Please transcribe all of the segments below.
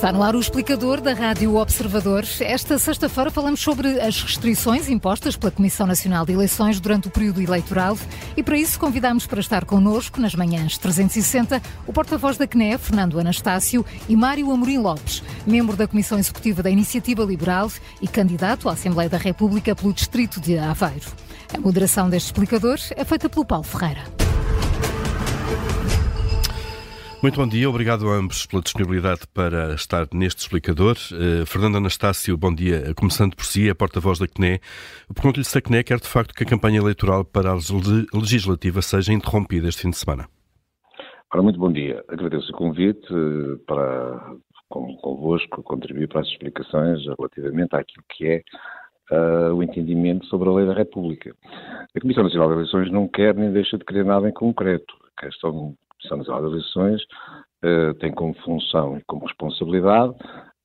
Está no ar o explicador da Rádio Observador. Esta sexta-feira falamos sobre as restrições impostas pela Comissão Nacional de Eleições durante o período eleitoral e para isso convidamos para estar connosco nas manhãs 360 o porta-voz da CNE, Fernando Anastácio, e Mário Amorim Lopes, membro da Comissão Executiva da Iniciativa Liberal e candidato à Assembleia da República pelo Distrito de Aveiro. A moderação deste explicador é feita pelo Paulo Ferreira. Muito bom dia, obrigado a ambos pela disponibilidade para estar neste explicador. Uh, Fernando Anastácio, bom dia. Começando por si, é porta-voz da CNE. Pergunto-lhe se a CNE quer de facto que a campanha eleitoral para a legislativa seja interrompida este fim de semana. Ora, muito bom dia. Agradeço o convite eh, para, com, convosco, contribuir para as explicações relativamente àquilo que é uh, o entendimento sobre a lei da República. A Comissão Nacional de Eleições não quer nem deixa de querer nada em concreto. A questão Nacional de Eleições uh, tem como função e como responsabilidade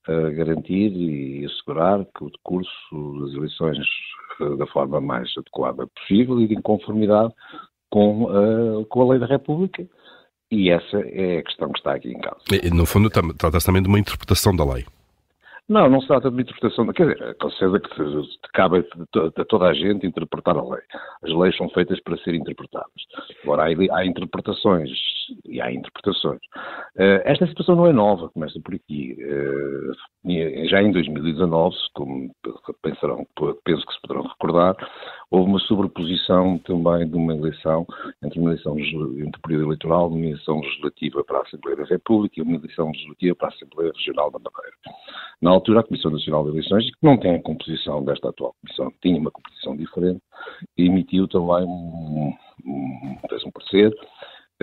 uh, garantir e assegurar que o decurso das eleições uh, da forma mais adequada possível e de conformidade com, com a lei da República. E essa é a questão que está aqui em causa. No fundo, trata-se também de uma interpretação da lei. Não, não se trata de interpretação. Quer dizer, com certeza que cabe a toda a gente interpretar a lei. As leis são feitas para serem interpretadas. Agora, há, há interpretações e há interpretações. Uh, esta situação não é nova, começa por aqui. Uh, já em 2019, como pensarão, penso que se poderão recordar, houve uma sobreposição também de uma eleição, entre uma eleição entre o período eleitoral, uma eleição legislativa para a Assembleia da República e uma eleição legislativa para a Assembleia Regional da Madeira. Na altura, a Comissão Nacional de Eleições, que não tem a composição desta atual Comissão, tinha uma composição diferente, emitiu também um, um, fez um parecer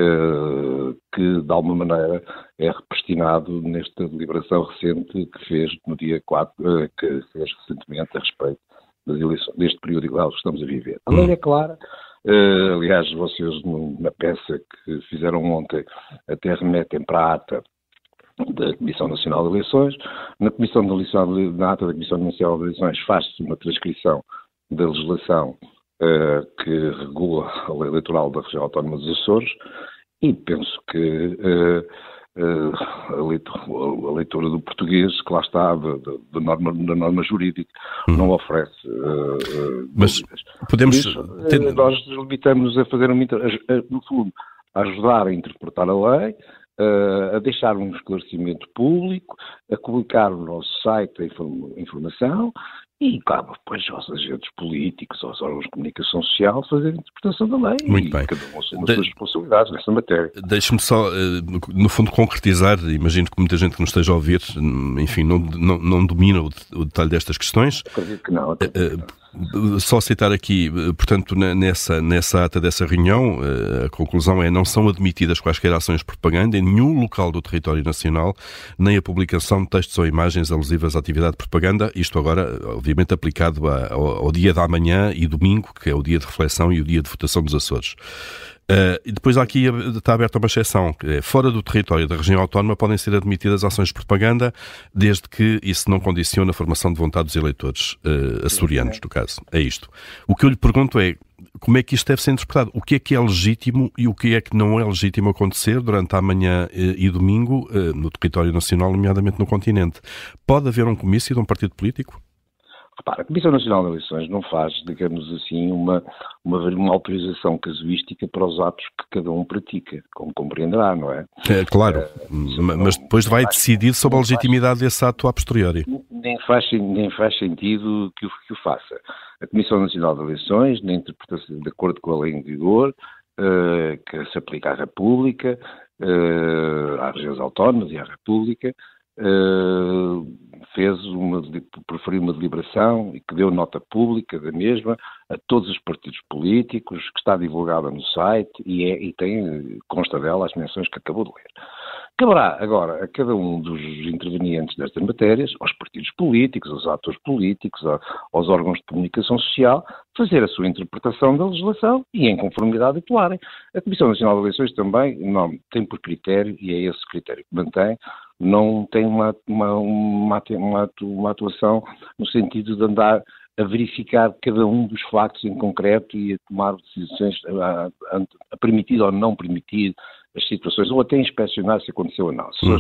uh, que, de alguma maneira, é represtinado nesta deliberação recente que fez no dia 4, uh, que fez recentemente a respeito das eleições, deste período igual que estamos a viver. A lei é clara, uh, aliás, vocês na peça que fizeram ontem até remetem para a ata da Comissão Nacional de Eleições. Na, Comissão de na ata da Comissão Nacional de Eleições faz-se uma transcrição da legislação uh, que regula a lei eleitoral da região autónoma dos Açores e penso que uh, a, leitura, a, leitura, do português, que lá está, da norma, da norma jurídica, hum. não oferece. Mas podemos. Isso, nós limitamos a fazer, uma, no fundo, a ajudar a interpretar a lei, uh, a deixar um esclarecimento público, a publicar no nosso site a informação e cabe depois aos agentes políticos, aos órgãos de comunicação social, fazer a interpretação da lei. Muito bem. Cada um assume as suas responsabilidades nessa matéria. Deixe-me só, eh, no fundo, concretizar. Imagino que muita gente que nos esteja a ouvir, enfim, não, não, não domina o, detalhe destas questões. Acredito que não. Acredito que não. Só citar aqui, portanto, nessa, nessa ata dessa reunião, eh, a conclusão é não são admitidas quaisquer ações de propaganda em nenhum local do território nacional, nem a publicação de textos ou imagens alusivas à atividade de propaganda, isto agora, obviamente, aplicado ao, ao dia da manhã e domingo, que é o dia de reflexão e o dia de votação dos Açores. Uh, e depois aqui está aberta uma exceção. É, fora do território da região autónoma podem ser admitidas ações de propaganda, desde que isso não condicione a formação de vontade dos eleitores uh, açorianos, no caso. É isto. O que eu lhe pergunto é como é que isto deve ser interpretado? O que é que é legítimo e o que é que não é legítimo acontecer durante a manhã eh, e domingo no território nacional, nomeadamente no continente? Pode haver um comício de um partido político? Repara, a Comissão Nacional de Eleições não faz, digamos assim, uma, uma, uma, autorização casuística para os atos que cada um pratica, como compreenderá, não é? É claro, é, mas depois vai decidir sobre a legitimidade desse ato a posteriori. Nem faz, nem faz sentido que o, que o faça. A Comissão Nacional de Eleições, na interpretação, de acordo com a lei em vigor, uh, que se aplica à República, uh, às regiões autónomas e à República, uh, fez uma, preferiu uma deliberação e que deu nota pública da mesma a todos os partidos políticos, que está divulgada no site e, é, e tem, consta dela as menções que acabou de ler. Caberá agora a cada um dos intervenientes destas matérias, aos partidos políticos, aos atores políticos, aos órgãos de comunicação social, fazer a sua interpretação da legislação e, em conformidade, atuarem. A Comissão Nacional de Eleições também não, tem por critério, e é esse critério que mantém, não tem uma, uma, uma, uma atuação no sentido de andar a verificar cada um dos factos em concreto e a tomar decisões a, a, a permitir ou não permitir as situações, ou até inspecionar se aconteceu ou não. Hum.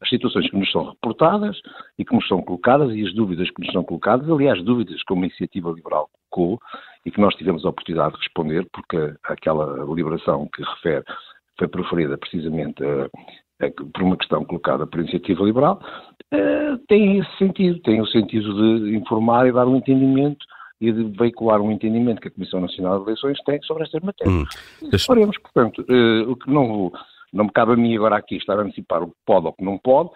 As situações que nos são reportadas e que nos são colocadas e as dúvidas que nos são colocadas, aliás, dúvidas que uma iniciativa liberal colocou e que nós tivemos a oportunidade de responder, porque aquela deliberação que refere foi proferida precisamente uh, por uma questão colocada por iniciativa liberal, uh, tem esse sentido, tem o sentido de informar e dar um entendimento e de veicular um entendimento que a Comissão Nacional de Eleições tem sobre estas matérias. Hum, portanto, o que não, não me cabe a mim agora aqui estar a antecipar o que pode ou o que não pode,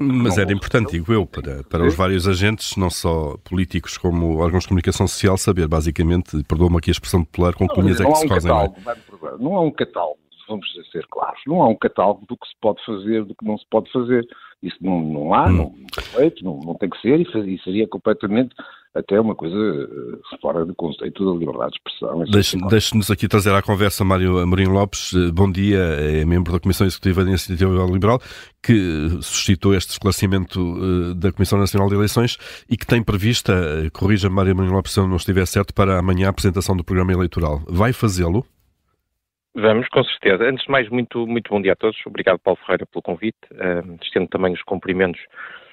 mas era importante, digo eu, para, para os vários agentes, não só políticos como órgãos de comunicação social, saber basicamente, perdoa-me aqui a expressão popular, com que linhas é que se fazem. Não há um catálogo vamos ser claros, não há um catálogo do que se pode fazer, do que não se pode fazer. Isso não, não há, hum. não é feito, não, não tem que ser e seria completamente até uma coisa eh, fora do conceito da liberdade de expressão. Deixe-nos aqui trazer à conversa Mário Amorim Lopes. Eh, bom dia, é membro da Comissão Executiva da Iniciativa Liberal, que suscitou este esclarecimento eh, da Comissão Nacional de Eleições e que tem prevista, corrija Mário Amorim Lopes se eu não estiver certo, para amanhã a apresentação do programa eleitoral. Vai fazê-lo? Vamos, com certeza. Antes de mais, muito, muito bom dia a todos. Obrigado, Paulo Ferreira, pelo convite. Uh, estendo também os cumprimentos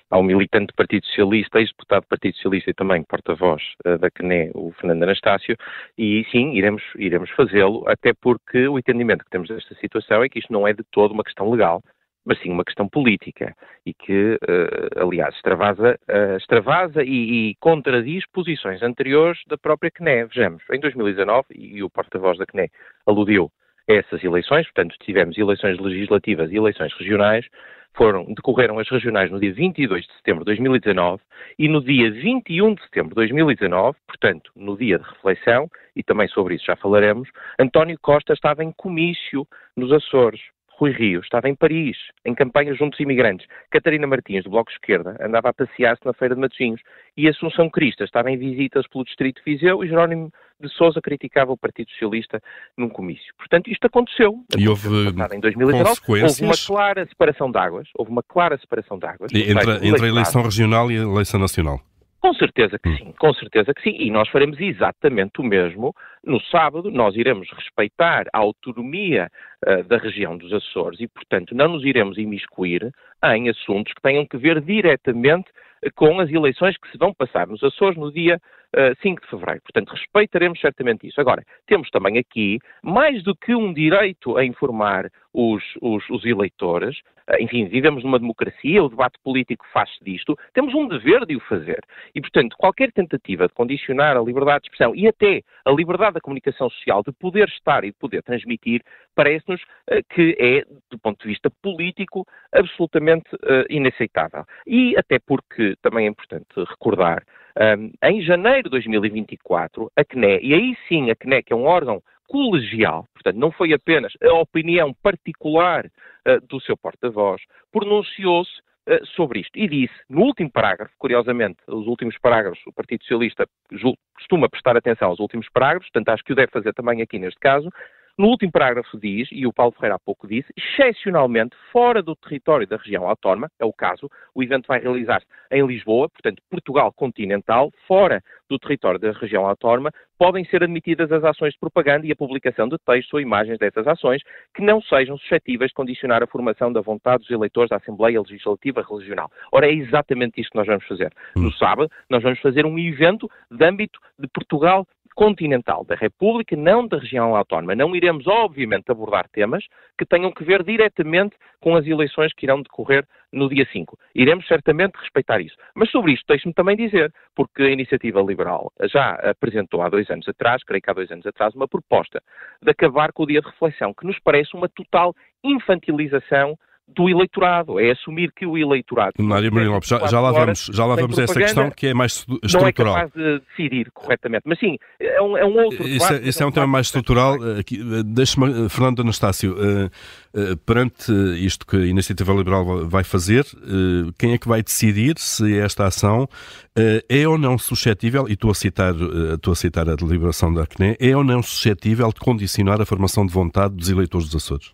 ao militante do Partido Socialista, ex-deputado do Partido Socialista e também porta-voz uh, da CNE, o Fernando Anastácio, e sim, iremos, iremos fazê-lo, até porque o entendimento que temos desta situação é que isto não é de todo uma questão legal, mas sim uma questão política e que, uh, aliás, extravasa, uh, extravasa e, e, contradiz posições anteriores da própria CNE. Vejamos, em 2019, e o porta-voz da CNE aludiu essas eleições, portanto tivemos eleições legislativas e eleições regionais, foram, decorreram as regionais no dia 22 de setembro de 2019 e no dia 21 de setembro de 2019, portanto, no dia de reflexão, e também sobre isso já falaremos, António Costa estava em comício nos Açores. Rui Rio estava em Paris, em campanha junto aos imigrantes. Catarina Martins, do Bloco Esquerda, andava a passear-se na Feira de Matosinhos. E Assunção Crista estava em visitas pelo Distrito de Viseu e Jerónimo de Sousa criticava o Partido Socialista num comício. Portanto, isto aconteceu. E houve em 2019, Houve uma clara separação de águas. Houve uma clara separação de águas. Entre, entre a eleição regional e a eleição nacional. Com certeza que hum. sim, com certeza que sim. E nós faremos exatamente o mesmo no sábado. Nós iremos respeitar a autonomia uh, da região dos Açores e, portanto, não nos iremos imiscuir em assuntos que tenham que ver diretamente com as eleições que se vão passar nos Açores no dia eh, 5 de fevereiro. Portanto, respeitaremos certamente isso. Agora, temos também aqui, mais do que um direito a informar os, os, os eleitores, uh, enfim, vivemos numa democracia, o debate político faz-se disto, temos um dever de o fazer. E, portanto, qualquer tentativa de condicionar a liberdade de expressão e até a liberdade da comunicação social, de poder estar e de poder transmitir, parece-nos uh, que é, do ponto de vista político, absolutamente inaceitável. E até porque também é importante recordar um, em janeiro de 2024, a CNE, e aí sim a CNE, que é um órgão colegial, portanto, não foi apenas a opinião particular uh, do seu porta-voz, pronunciou-se uh, sobre isto. E disse, no último parágrafo, curiosamente, os últimos parágrafos, o Partido Socialista costuma prestar atenção aos últimos parágrafos, portanto, acho que o deve fazer também aqui neste caso, no último parágrafo diz, e o Paulo Ferreira há pouco disse, excepcionalmente fora do território da região autónoma, é o caso, o evento vai realizar-se em Lisboa, portanto Portugal continental, fora do território da região autónoma, podem ser admitidas as ações de propaganda e a publicação de textos ou imagens dessas ações que não sejam suscetíveis de condicionar a formação da vontade dos eleitores da Assembleia Legislativa Regional. Ora, é exatamente isto que nós vamos fazer. No hum. sábado, nós vamos fazer um evento de âmbito de Portugal continental da República, não da região autónoma. Não iremos, obviamente, abordar temas que tenham que ver diretamente com as eleições que irão decorrer no dia 5. Iremos certamente respeitar isso. Mas sobre isto, deixe-me também dizer, porque a Iniciativa Liberal já apresentou há dois anos atrás, creio que há dois anos atrás, uma proposta de acabar com o dia de reflexão, que nos parece uma total infantilização do eleitorado, é assumir que o eleitorado. Maria Maria Lopes, já, já lá vamos, já lá vamos a essa questão que é mais estrutural. Não é capaz de decidir corretamente, mas sim, é um, é um outro. Isso, é, isso é um tema mais estrutural. Eh, eh, deixe-me, eh, Fernando Anastácio, perante isto que a Iniciativa Liberal vai fazer, quem é que vai decidir se esta ação é ou não suscetível, e estou a citar, estou a, citar a deliberação da CNE, é ou não suscetível de condicionar a formação de vontade dos eleitores dos Açores?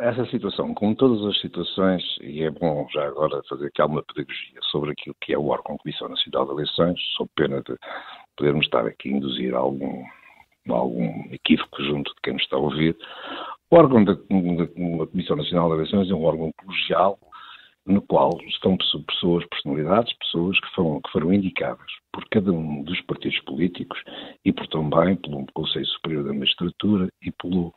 Essa situação, como todas as situações, e é bom já agora fazer aqui alguma pedagogia sobre aquilo que é o órgão Comissão Nacional de Eleições, sob pena de podermos estar aqui a induzir algum, algum equívoco junto de quem nos está a ouvir. O órgão da, da, Comissão Nacional de Eleições é um órgão colegial no qual estão pessoas, personalidades, pessoas que foram, que foram indicadas por cada um dos partidos políticos e por também pelo Conselho Superior da Magistratura e pelo,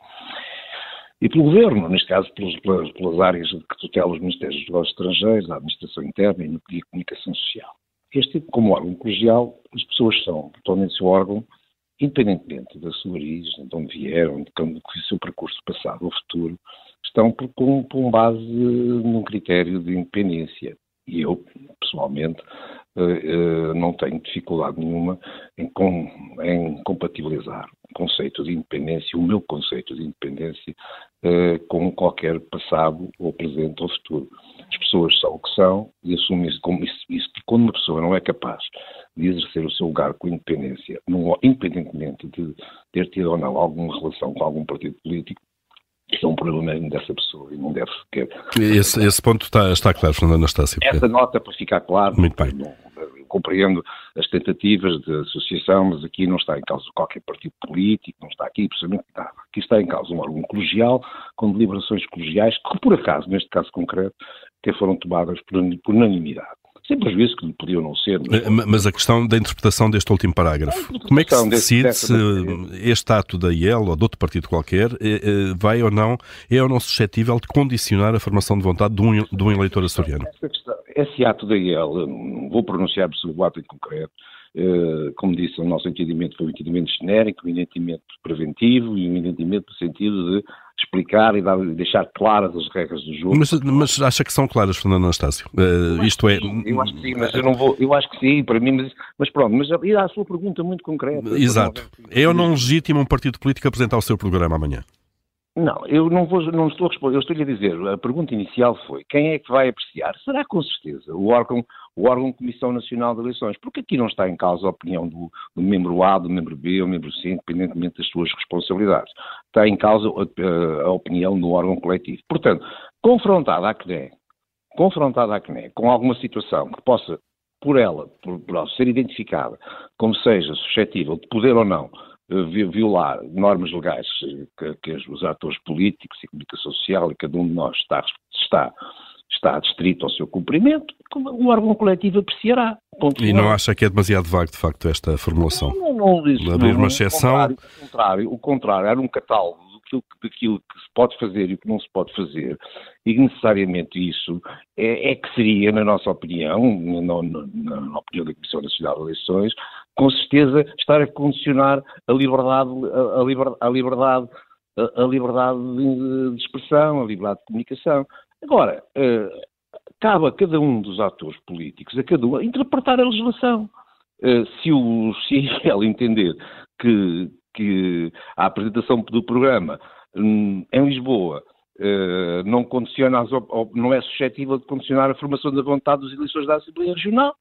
e pelo Governo, neste caso pelas, pelas, áreas que tutelam os Ministérios dos Negócios Estrangeiros, a Administração Interna e a Comunicação Social. Este, como órgão colegial, as pessoas são, totalmente seu órgão, independentemente da sua origem, de onde vieram, de como o seu percurso passado ou futuro, estão por, com, por base num critério de independência. E eu, pessoalmente, eh, eh, não tenho dificuldade nenhuma em, com, em compatibilizar o conceito de independência, o meu conceito de independência, eh, com qualquer passado ou presente ou futuro. As pessoas são o que são e assumem isso como isso, isso. E quando uma pessoa não é capaz de exercer o seu lugar com independência, independentemente de ter tido ou não alguma relação com algum partido político, isso é um problema mesmo dessa pessoa e não deve sequer. Esse, esse ponto está, está claro, Fernando Anastácio. Essa nota, para ficar claro, Muito bem. Não, compreendo as tentativas de associação, mas aqui não está em causa qualquer partido político, não está aqui precisamente nada. Aqui está em causa um órgão colegial, com deliberações colegiais, que por acaso, neste caso concreto, até foram tomadas por unanimidade sem prejuízo que podiam não ser. Mas... Eh, mas a questão da interpretação deste último parágrafo. Como é que se decide se este ato da IEL ou de outro partido qualquer eh, eh, vai ou não, é ou não suscetível de condicionar a formação de vontade de um, de um eleitor açoriano? Esse ato da IEL, vou pronunciar sobre o ato em concreto, como disse, o nosso entendimento foi um entendimento genérico, um entendimento preventivo e um entendimento no sentido de explicar e dar, deixar claras as regras do jogo. Mas, mas acha que são claras, Fernando Anastácio? Uh, isto é. Sim, eu acho que sim, mas eu não vou. Eu acho que sim, para mim, mas, mas pronto, mas e a sua pergunta muito concreta. Exato. É ou não legítimo um partido político apresentar o seu programa amanhã? Não, eu não, vou, não estou a responder, eu estou-lhe a dizer, a pergunta inicial foi, quem é que vai apreciar? Será com certeza o órgão, o órgão Comissão Nacional de Eleições, porque aqui não está em causa a opinião do, do membro A, do membro B ou membro C, independentemente das suas responsabilidades. Está em causa a, a opinião do órgão coletivo. Portanto, confrontada a CNE, confrontada a CNE com alguma situação que possa, por ela, por, por ser identificada como seja suscetível de poder ou não violar normas legais que, que, os atores políticos e comunicação social e cada um de nós está, está, está distrito ao seu cumprimento, o órgão coletivo apreciará. E não acha que é demasiado vago, de facto, esta formulação? Não, não, não isso, Abrir uma exceção? O contrário, o contrário, era um catálogo daquilo, daquilo que se pode fazer e o que não se pode fazer, e necessariamente isso é, é que seria, na nossa opinião, na, na, na, opinião da Comissão Nacional de Eleições, com certeza estar a condicionar a liberdade, a, liberdade, a liberdade, a, liberdade de, expressão, a liberdade de comunicação. Agora, uh, cabe a cada um dos atores políticos, a cada um, a interpretar a legislação. Uh, se, o, se ele entender que, que a apresentação do programa um, em Lisboa uh, não condiciona não é suscetível de condicionar a formação da vontade dos eleições da Assembleia Regional,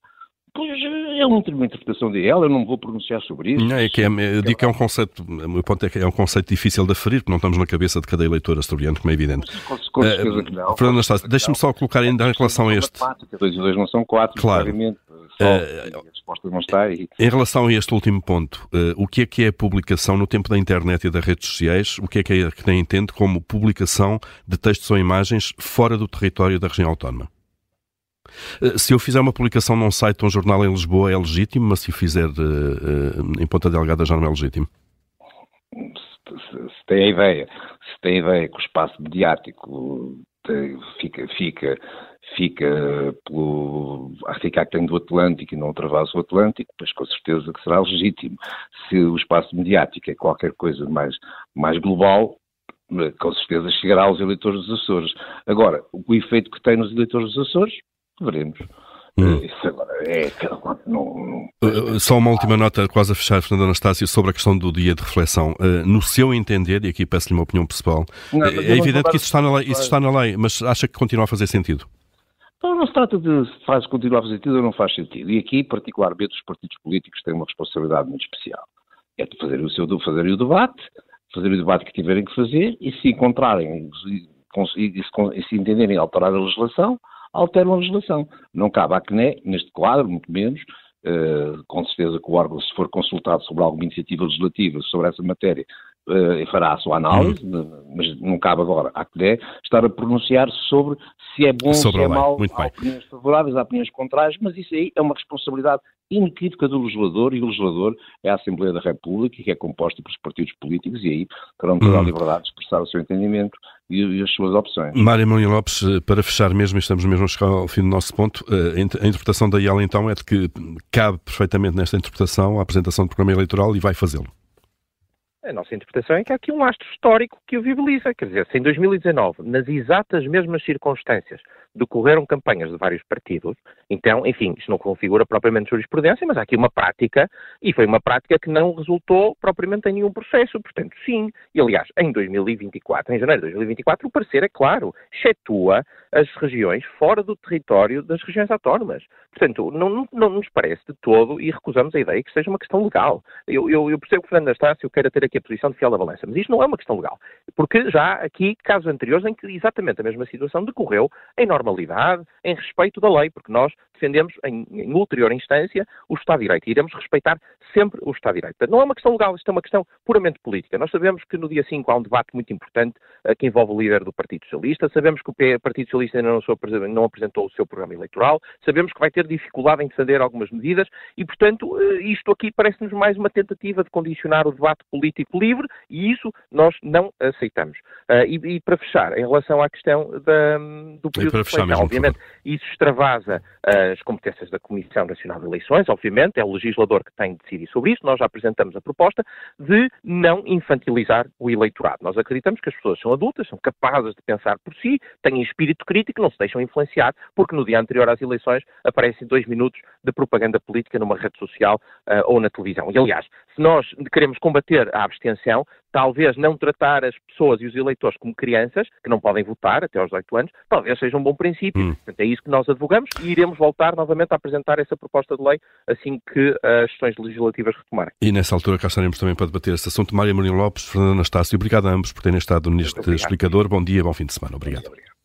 Pois é uma interpretação de ela, eu não vou pronunciar sobre isso. Não, é que é, eu digo que é um conceito, o meu ponto é que é um conceito difícil de aferir, porque não estamos na cabeça de cada eleitor asturiano, como é evidente. Com, com certeza que não. Fernando Anastácio, deixe-me só colocar ainda em relação a este. Dois e dois não são quatro, claro. Uh, resposta não está aí. Em relação a este último ponto, uh, o que é que é a publicação no tempo da internet e das redes sociais? O que é que é que tem entende como publicação de textos ou imagens fora do território da região autónoma? Eh, se eu fizer uma publicação num site ou um jornal em Lisboa é legítimo, mas se fizer uh, uh, em Ponta Delgada já não é legítimo? Se, se, se, tem a ideia, se tem a ideia que o espaço mediático tem, fica, fica, fica, pelo, fica aquém do Atlântico e não atravessa o Atlântico, pois com certeza que será legítimo. Se o espaço mediático é qualquer coisa mais, mais global, com certeza chegará aos eleitores dos Açores. Agora, o efeito que tem nos eleitores dos Açores, veremos. Hum. Isso agora é. Não, não... Só uma última nota, quase a fechar, Fernando Anastácio, sobre a questão do dia de reflexão. No seu entender, e aqui peço-lhe uma opinião pessoal, não, é evidente que isso está, na lei, isso está na lei, mas acha que continua a fazer sentido? Não, não se trata de se faz continuar a fazer sentido ou não faz sentido. E aqui, particularmente, os partidos políticos têm uma responsabilidade muito especial. É de fazer o seu fazer o debate, fazer o debate que tiverem que fazer, e se encontrarem e, e, e se entenderem alterar a legislação, alteram a legislação. Não cabe à CNE, neste quadro, muito menos, uh, com certeza que o órgão, se for consultado sobre alguma iniciativa legislativa sobre essa matéria, uh, fará a sua análise, uhum. mas não cabe agora à CDE estar a pronunciar sobre se é bom, sobre se é mau, há opiniões favoráveis, há opiniões contrárias, mas isso aí é uma responsabilidade inequívoca do legislador e o legislador é a Assembleia da República, que é composta pelos partidos políticos e aí terão toda a uhum. liberdade de expressar o seu entendimento e, e as suas opções. Mário Mourinho Lopes, eh, para fechar mesmo, estamos mesmo a chegar ao fim do nosso ponto, eh, a interpretação da IAL então é de que cabe perfeitamente nesta interpretação a apresentação do programa eleitoral e vai fazê-lo. A nossa interpretação é que há aqui um astro histórico que o viabiliza. Quer dizer, se em 2019, nas exatas mesmas circunstâncias, decorreram campanhas de vários partidos, então, enfim, isto não configura propriamente jurisprudência, mas há aqui uma prática, e foi uma prática que não resultou propriamente em nenhum processo, portanto, sim. E, aliás, em 2024, em janeiro de 2024, o parecer é claro, excetua as regiões fora do território das regiões autónomas. Portanto, não, não, não nos parece de todo e recusamos a ideia que seja uma questão legal. Eu, eu, eu percebo que Fernando Anastácio queira ter aqui a posição de fiel da balança, mas isto não é uma questão legal. Porque já há aqui casos anteriores em que exatamente a mesma situação decorreu em normalidade, em respeito da lei, porque nós defendemos, em, em ulterior instância, o Estado de Direito e iremos respeitar sempre o Estado de Direito. Portanto, não é uma questão legal, isto é uma questão puramente política. Nós sabemos que no dia 5 há um debate muito importante uh, que envolve o líder do Partido Socialista, sabemos que o Partido Socialista ainda não, não apresentou o seu programa eleitoral, sabemos que vai ter dificuldade em defender algumas medidas e, portanto, uh, isto aqui parece-nos mais uma tentativa de condicionar o debate político livre e isso nós não aceitamos. Uh, e, e, para fechar, em relação à questão da, do período de eleição, obviamente, isso extravasa as competências da Comissão Nacional de Eleições, obviamente, é o legislador que tem de decidir sobre isso. Nós já apresentamos a proposta de não infantilizar o eleitorado. Nós acreditamos que as pessoas são adultas, são capazes de pensar por si, têm espírito crítico, não se deixam influenciar, porque no dia anterior às eleições aparecem dois minutos de propaganda política numa rede social uh, ou na televisão. E, aliás, se nós queremos combater a abstenção, talvez não tratar as pessoas e os eleitores como crianças, que não podem votar até aos 18 anos, talvez seja um bom princípio. Hum. Portanto, é isso que nós advogamos e iremos voltar novamente a apresentar essa proposta de lei assim que as sessões legislativas retomarem. E nessa altura cá estaremos também para debater esse assunto. Mária Mourinho Lopes, Fernando Anastácio, obrigado a ambos por terem estado neste explicador. Bom dia, bom fim de semana. Obrigado. obrigado.